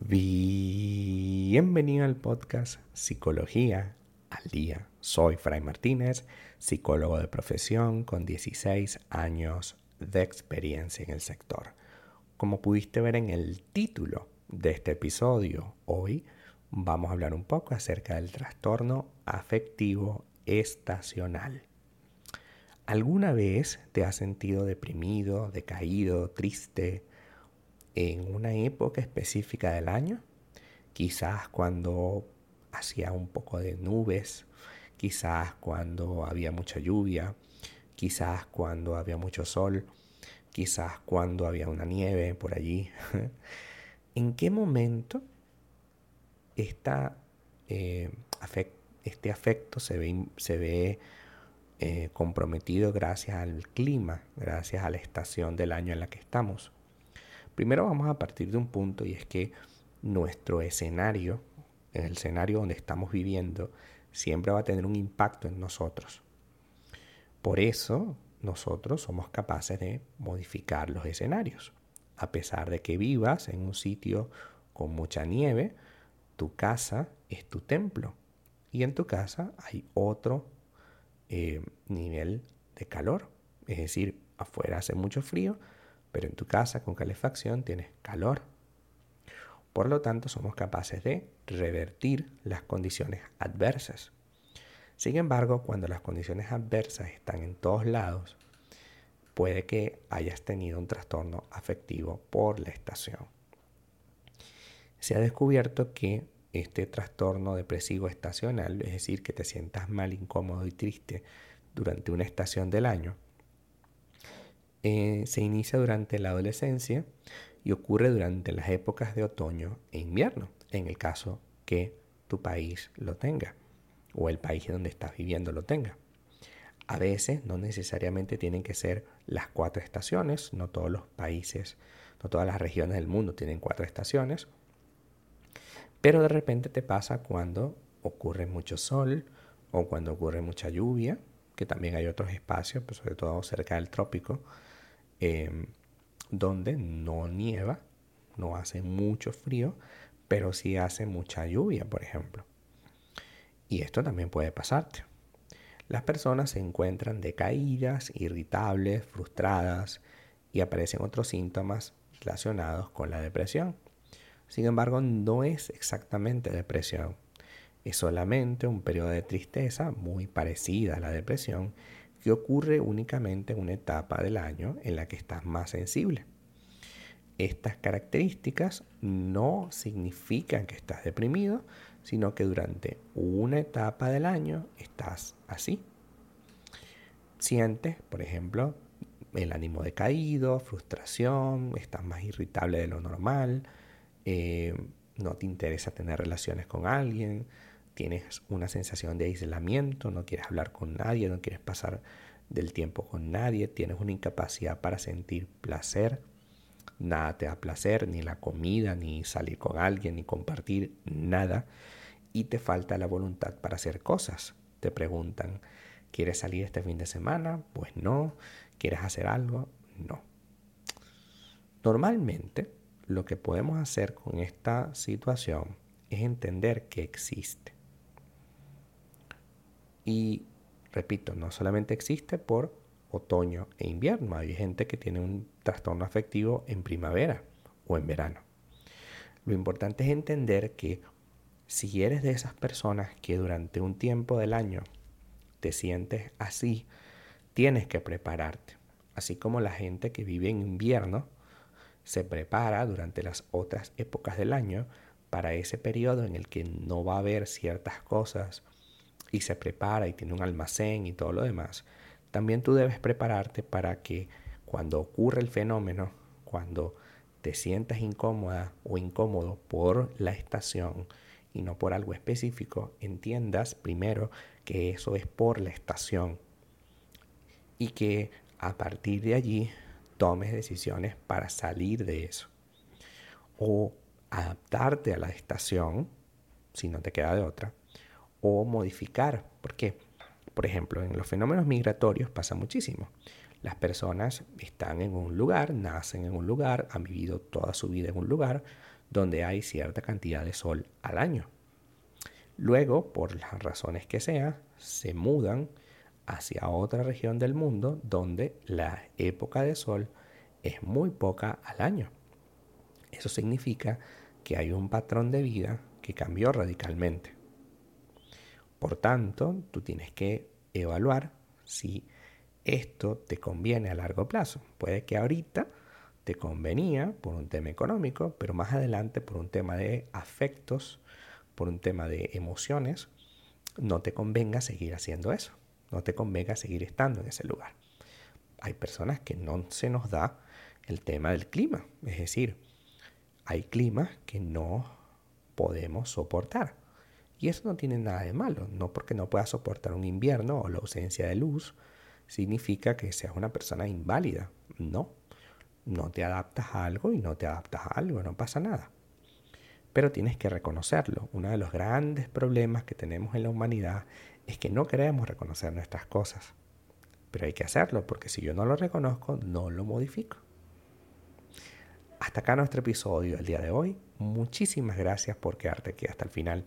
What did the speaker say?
Bienvenido al podcast Psicología al Día. Soy Fray Martínez, psicólogo de profesión con 16 años de experiencia en el sector. Como pudiste ver en el título de este episodio, hoy vamos a hablar un poco acerca del trastorno afectivo estacional. ¿Alguna vez te has sentido deprimido, decaído, triste en una época específica del año? Quizás cuando hacía un poco de nubes, quizás cuando había mucha lluvia, quizás cuando había mucho sol, quizás cuando había una nieve por allí. ¿En qué momento esta, eh, este afecto se ve, eh, comprometido gracias al clima, gracias a la estación del año en la que estamos? Primero vamos a partir de un punto y es que nuestro escenario, el escenario donde estamos viviendo, siempre va a tener un impacto en nosotros. Por eso nosotros somos capaces de modificar los escenarios. A pesar de que vivas en un sitio con mucha nieve, tu casa es tu templo. Y en tu casa hay otro eh, nivel de calor. Es decir, afuera hace mucho frío, pero en tu casa con calefacción tienes calor. Por lo tanto, somos capaces de revertir las condiciones adversas. Sin embargo, cuando las condiciones adversas están en todos lados, puede que hayas tenido un trastorno afectivo por la estación. Se ha descubierto que este trastorno depresivo estacional, es decir, que te sientas mal, incómodo y triste durante una estación del año, eh, se inicia durante la adolescencia y ocurre durante las épocas de otoño e invierno, en el caso que tu país lo tenga o el país donde estás viviendo lo tenga. A veces no necesariamente tienen que ser las cuatro estaciones, no todos los países, no todas las regiones del mundo tienen cuatro estaciones, pero de repente te pasa cuando ocurre mucho sol o cuando ocurre mucha lluvia, que también hay otros espacios, pues sobre todo cerca del trópico, em, donde no nieva, no hace mucho frío, pero sí hace mucha lluvia, por ejemplo. Y esto también puede pasarte. Las personas se encuentran decaídas, irritables, frustradas y aparecen otros síntomas relacionados con la depresión. Sin embargo, no es exactamente depresión. Es solamente un periodo de tristeza muy parecida a la depresión que ocurre únicamente en una etapa del año en la que estás más sensible. Estas características no significan que estás deprimido, sino que durante una etapa del año estás así. Sientes, por ejemplo, el ánimo decaído, frustración, estás más irritable de lo normal, eh, no te interesa tener relaciones con alguien, tienes una sensación de aislamiento, no quieres hablar con nadie, no quieres pasar del tiempo con nadie, tienes una incapacidad para sentir placer, nada te da placer, ni la comida, ni salir con alguien, ni compartir nada, y te falta la voluntad para hacer cosas. Te preguntan, ¿quieres salir este fin de semana? Pues no. ¿Quieres hacer algo? No. Normalmente, lo que podemos hacer con esta situación es entender que existe. Y repito, no solamente existe por otoño e invierno. Hay gente que tiene un trastorno afectivo en primavera o en verano. Lo importante es entender que si eres de esas personas que durante un tiempo del año te sientes así, tienes que prepararte. Así como la gente que vive en invierno se prepara durante las otras épocas del año para ese periodo en el que no va a haber ciertas cosas y se prepara y tiene un almacén y todo lo demás, también tú debes prepararte para que cuando ocurre el fenómeno, cuando te sientas incómoda o incómodo por la estación y no por algo específico, entiendas primero que eso es por la estación y que a partir de allí tomes decisiones para salir de eso o adaptarte a la estación si no te queda de otra o modificar. porque por ejemplo, en los fenómenos migratorios pasa muchísimo. Las personas están en un lugar, nacen en un lugar, han vivido toda su vida en un lugar, donde hay cierta cantidad de sol al año. Luego, por las razones que sea, se mudan hacia otra región del mundo donde la época de sol es muy poca al año. Eso significa que hay un patrón de vida que cambió radicalmente. Por tanto, tú tienes que evaluar si esto te conviene a largo plazo. Puede que ahorita te convenía por un tema económico, pero más adelante por un tema de afectos, por un tema de emociones, no te convenga seguir haciendo eso. No te convenga seguir estando en ese lugar. Hay personas que no se nos da el tema del clima. Es decir, hay climas que no podemos soportar. Y eso no tiene nada de malo. No porque no puedas soportar un invierno o la ausencia de luz, significa que seas una persona inválida. No. No te adaptas a algo y no te adaptas a algo, no pasa nada. Pero tienes que reconocerlo. Uno de los grandes problemas que tenemos en la humanidad es que no queremos reconocer nuestras cosas. Pero hay que hacerlo porque si yo no lo reconozco, no lo modifico. Hasta acá nuestro episodio del día de hoy. Muchísimas gracias por quedarte aquí hasta el final.